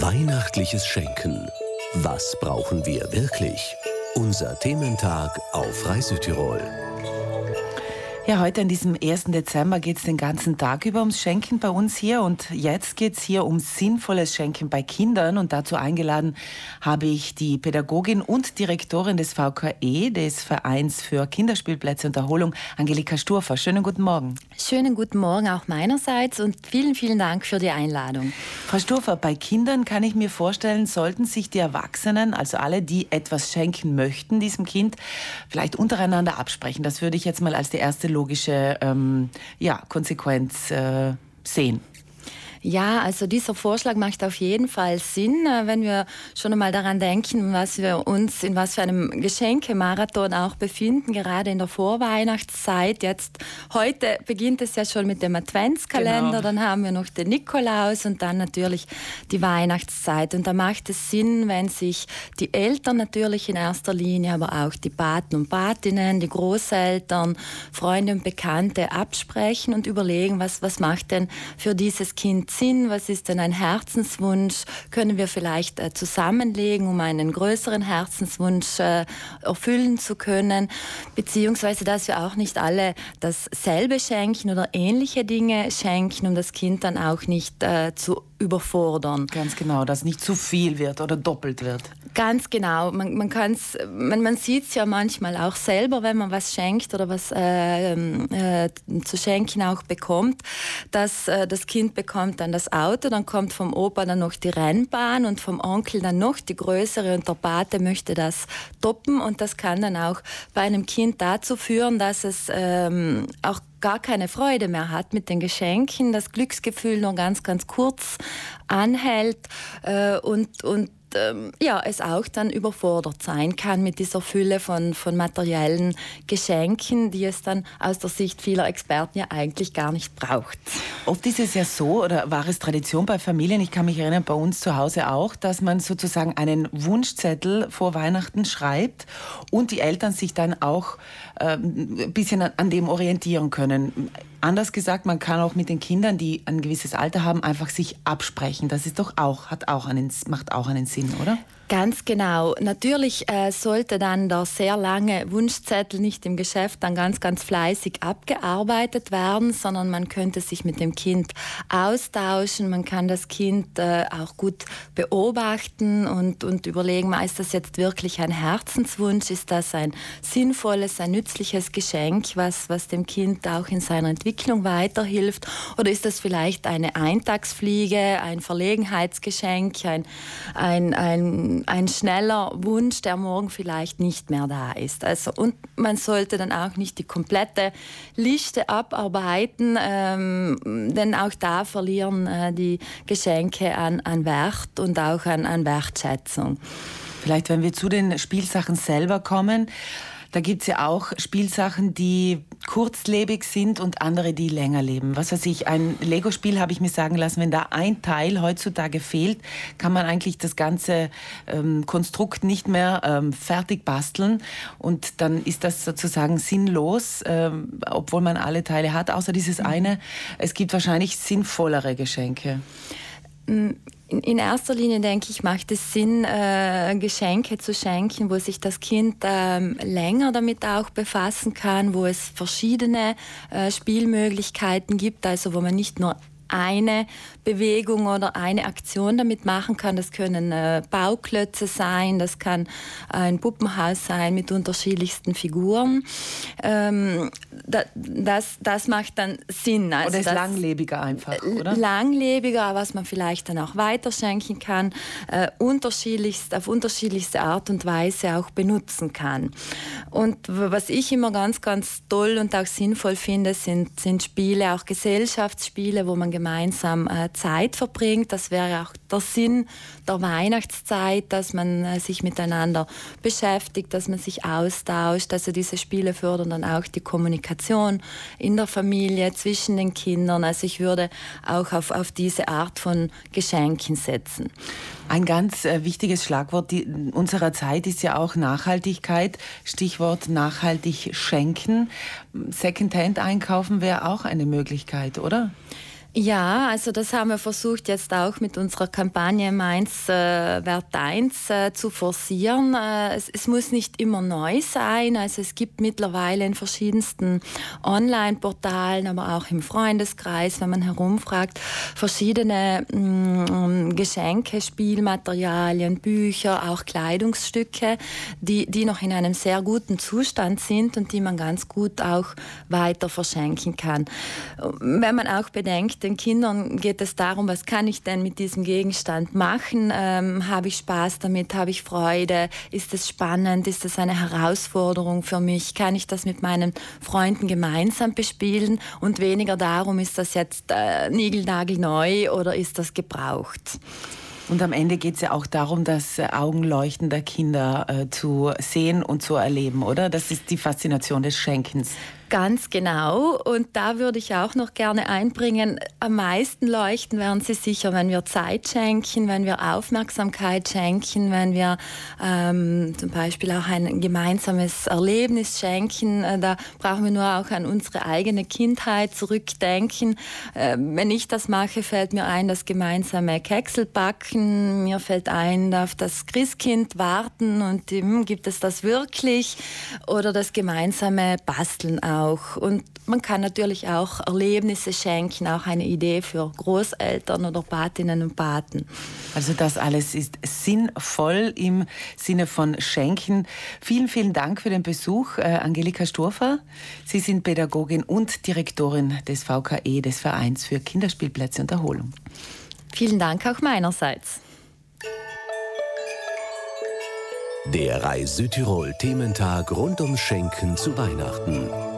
Weihnachtliches Schenken. Was brauchen wir wirklich? Unser Thementag auf Reisetirol. Ja, heute an diesem 1. Dezember geht es den ganzen Tag über ums Schenken bei uns hier und jetzt geht es hier um sinnvolles Schenken bei Kindern und dazu eingeladen habe ich die Pädagogin und Direktorin des VKE, des Vereins für Kinderspielplätze und Erholung, Angelika Sturfer. Schönen guten Morgen. Schönen guten Morgen auch meinerseits und vielen, vielen Dank für die Einladung. Frau Sturfer, bei Kindern kann ich mir vorstellen, sollten sich die Erwachsenen, also alle, die etwas schenken möchten, diesem Kind, vielleicht untereinander absprechen. Das würde ich jetzt mal als die erste logische ähm, ja, Konsequenz äh, sehen. Ja, also dieser Vorschlag macht auf jeden Fall Sinn, äh, wenn wir schon einmal daran denken, was wir uns in was für einem Geschenkemarathon auch befinden, gerade in der Vorweihnachtszeit. Jetzt heute beginnt es ja schon mit dem Adventskalender, genau. dann haben wir noch den Nikolaus und dann natürlich die Weihnachtszeit. Und da macht es Sinn, wenn sich die Eltern natürlich in erster Linie, aber auch die Paten und Patinnen, die Großeltern, Freunde und Bekannte absprechen und überlegen, was, was macht denn für dieses Kind Sinn? Was ist denn ein Herzenswunsch? Können wir vielleicht äh, zusammenlegen, um einen größeren Herzenswunsch äh, erfüllen zu können? Beziehungsweise, dass wir auch nicht alle dasselbe schenken oder ähnliche Dinge schenken, um das Kind dann auch nicht äh, zu überfordern. Ganz genau, dass nicht zu viel wird oder doppelt wird. Ganz genau. Man, man, kann's, man, man sieht es ja manchmal auch selber, wenn man was schenkt oder was äh, äh, zu schenken auch bekommt, dass äh, das Kind bekommt dann das Auto, dann kommt vom Opa dann noch die Rennbahn und vom Onkel dann noch die größere und der Pate möchte das toppen und das kann dann auch bei einem Kind dazu führen, dass es ähm, auch gar keine Freude mehr hat mit den Geschenken, das Glücksgefühl nur ganz, ganz kurz anhält äh, und, und ähm, ja, es auch dann überfordert sein kann mit dieser Fülle von, von materiellen Geschenken, die es dann aus der Sicht vieler Experten ja eigentlich gar nicht braucht. Oft ist es ja so, oder war es Tradition bei Familien, ich kann mich erinnern, bei uns zu Hause auch, dass man sozusagen einen Wunschzettel vor Weihnachten schreibt und die Eltern sich dann auch äh, ein bisschen an, an dem orientieren können. Anders gesagt, man kann auch mit den Kindern, die ein gewisses Alter haben, einfach sich absprechen. Das ist doch auch, hat auch einen, macht auch einen Sinn, oder? Ganz genau. Natürlich äh, sollte dann der sehr lange Wunschzettel nicht im Geschäft dann ganz, ganz fleißig abgearbeitet werden, sondern man könnte sich mit dem Kind austauschen. Man kann das Kind äh, auch gut beobachten und, und überlegen, ist das jetzt wirklich ein Herzenswunsch? Ist das ein sinnvolles, ein nützliches Geschenk, was, was dem Kind auch in seiner Entwicklung weiterhilft? Oder ist das vielleicht eine Eintagsfliege, ein Verlegenheitsgeschenk, ein, ein, ein ein, schneller Wunsch, der morgen vielleicht nicht mehr da ist. Also, und man sollte dann auch nicht die komplette Liste abarbeiten, ähm, denn auch da verlieren äh, die Geschenke an, an Wert und auch an, an Wertschätzung. Vielleicht, wenn wir zu den Spielsachen selber kommen, da gibt es ja auch Spielsachen, die kurzlebig sind und andere, die länger leben. Was weiß ich, ein Lego-Spiel habe ich mir sagen lassen, wenn da ein Teil heutzutage fehlt, kann man eigentlich das ganze ähm, Konstrukt nicht mehr ähm, fertig basteln und dann ist das sozusagen sinnlos, ähm, obwohl man alle Teile hat, außer dieses mhm. eine. Es gibt wahrscheinlich sinnvollere Geschenke. In erster Linie, denke ich, macht es Sinn, äh, Geschenke zu schenken, wo sich das Kind ähm, länger damit auch befassen kann, wo es verschiedene äh, Spielmöglichkeiten gibt, also wo man nicht nur eine Bewegung oder eine Aktion damit machen kann. Das können äh, Bauklötze sein, das kann ein Puppenhaus sein mit unterschiedlichsten Figuren. Ähm, da, das, das macht dann Sinn. Also oder ist das, langlebiger einfach, äh, oder? Langlebiger, was man vielleicht dann auch weiterschenken kann, äh, unterschiedlichst, auf unterschiedlichste Art und Weise auch benutzen kann. Und was ich immer ganz, ganz toll und auch sinnvoll finde, sind, sind Spiele, auch Gesellschaftsspiele, wo man gemeinsam äh, Zeit verbringt. Das wäre auch der Sinn der Weihnachtszeit, dass man äh, sich miteinander beschäftigt, dass man sich austauscht. Also diese Spiele fördern dann auch die Kommunikation in der Familie, zwischen den Kindern. Also ich würde auch auf, auf diese Art von Geschenken setzen. Ein ganz äh, wichtiges Schlagwort unserer Zeit ist ja auch Nachhaltigkeit. Stichwort nachhaltig schenken. Secondhand einkaufen wäre auch eine Möglichkeit, oder? Ja, also das haben wir versucht jetzt auch mit unserer Kampagne Mainz äh, Wert 1 äh, zu forcieren. Äh, es, es, muss nicht immer neu sein. Also es gibt mittlerweile in verschiedensten Online-Portalen, aber auch im Freundeskreis, wenn man herumfragt, verschiedene mh, mm, Geschenke, Spielmaterialien, Bücher, auch Kleidungsstücke, die, die noch in einem sehr guten Zustand sind und die man ganz gut auch weiter verschenken kann. Wenn man auch bedenkt, den Kindern geht es darum, was kann ich denn mit diesem Gegenstand machen? Ähm, habe ich Spaß damit? Habe ich Freude? Ist es spannend? Ist es eine Herausforderung für mich? Kann ich das mit meinen Freunden gemeinsam bespielen? Und weniger darum, ist das jetzt äh, niegelnagelneu oder ist das gebraucht? Und am Ende geht es ja auch darum, das äh, Augenleuchten der Kinder äh, zu sehen und zu erleben, oder? Das ist die Faszination des Schenkens. Ganz genau. Und da würde ich auch noch gerne einbringen, am meisten leuchten werden sie sicher, wenn wir Zeit schenken, wenn wir Aufmerksamkeit schenken, wenn wir ähm, zum Beispiel auch ein gemeinsames Erlebnis schenken. Äh, da brauchen wir nur auch an unsere eigene Kindheit zurückdenken. Äh, wenn ich das mache, fällt mir ein, das gemeinsame Kekselbacken. Mir fällt ein, auf das Christkind warten und hm, gibt es das wirklich? Oder das gemeinsame Basteln auch auch. Und man kann natürlich auch Erlebnisse schenken, auch eine Idee für Großeltern oder Patinnen und Paten. Also das alles ist sinnvoll im Sinne von Schenken. Vielen, vielen Dank für den Besuch, äh, Angelika Sturfer. Sie sind Pädagogin und Direktorin des VKE, des Vereins für Kinderspielplätze und Erholung. Vielen Dank auch meinerseits. Der Reis Südtirol Thementag rund ums Schenken zu Weihnachten.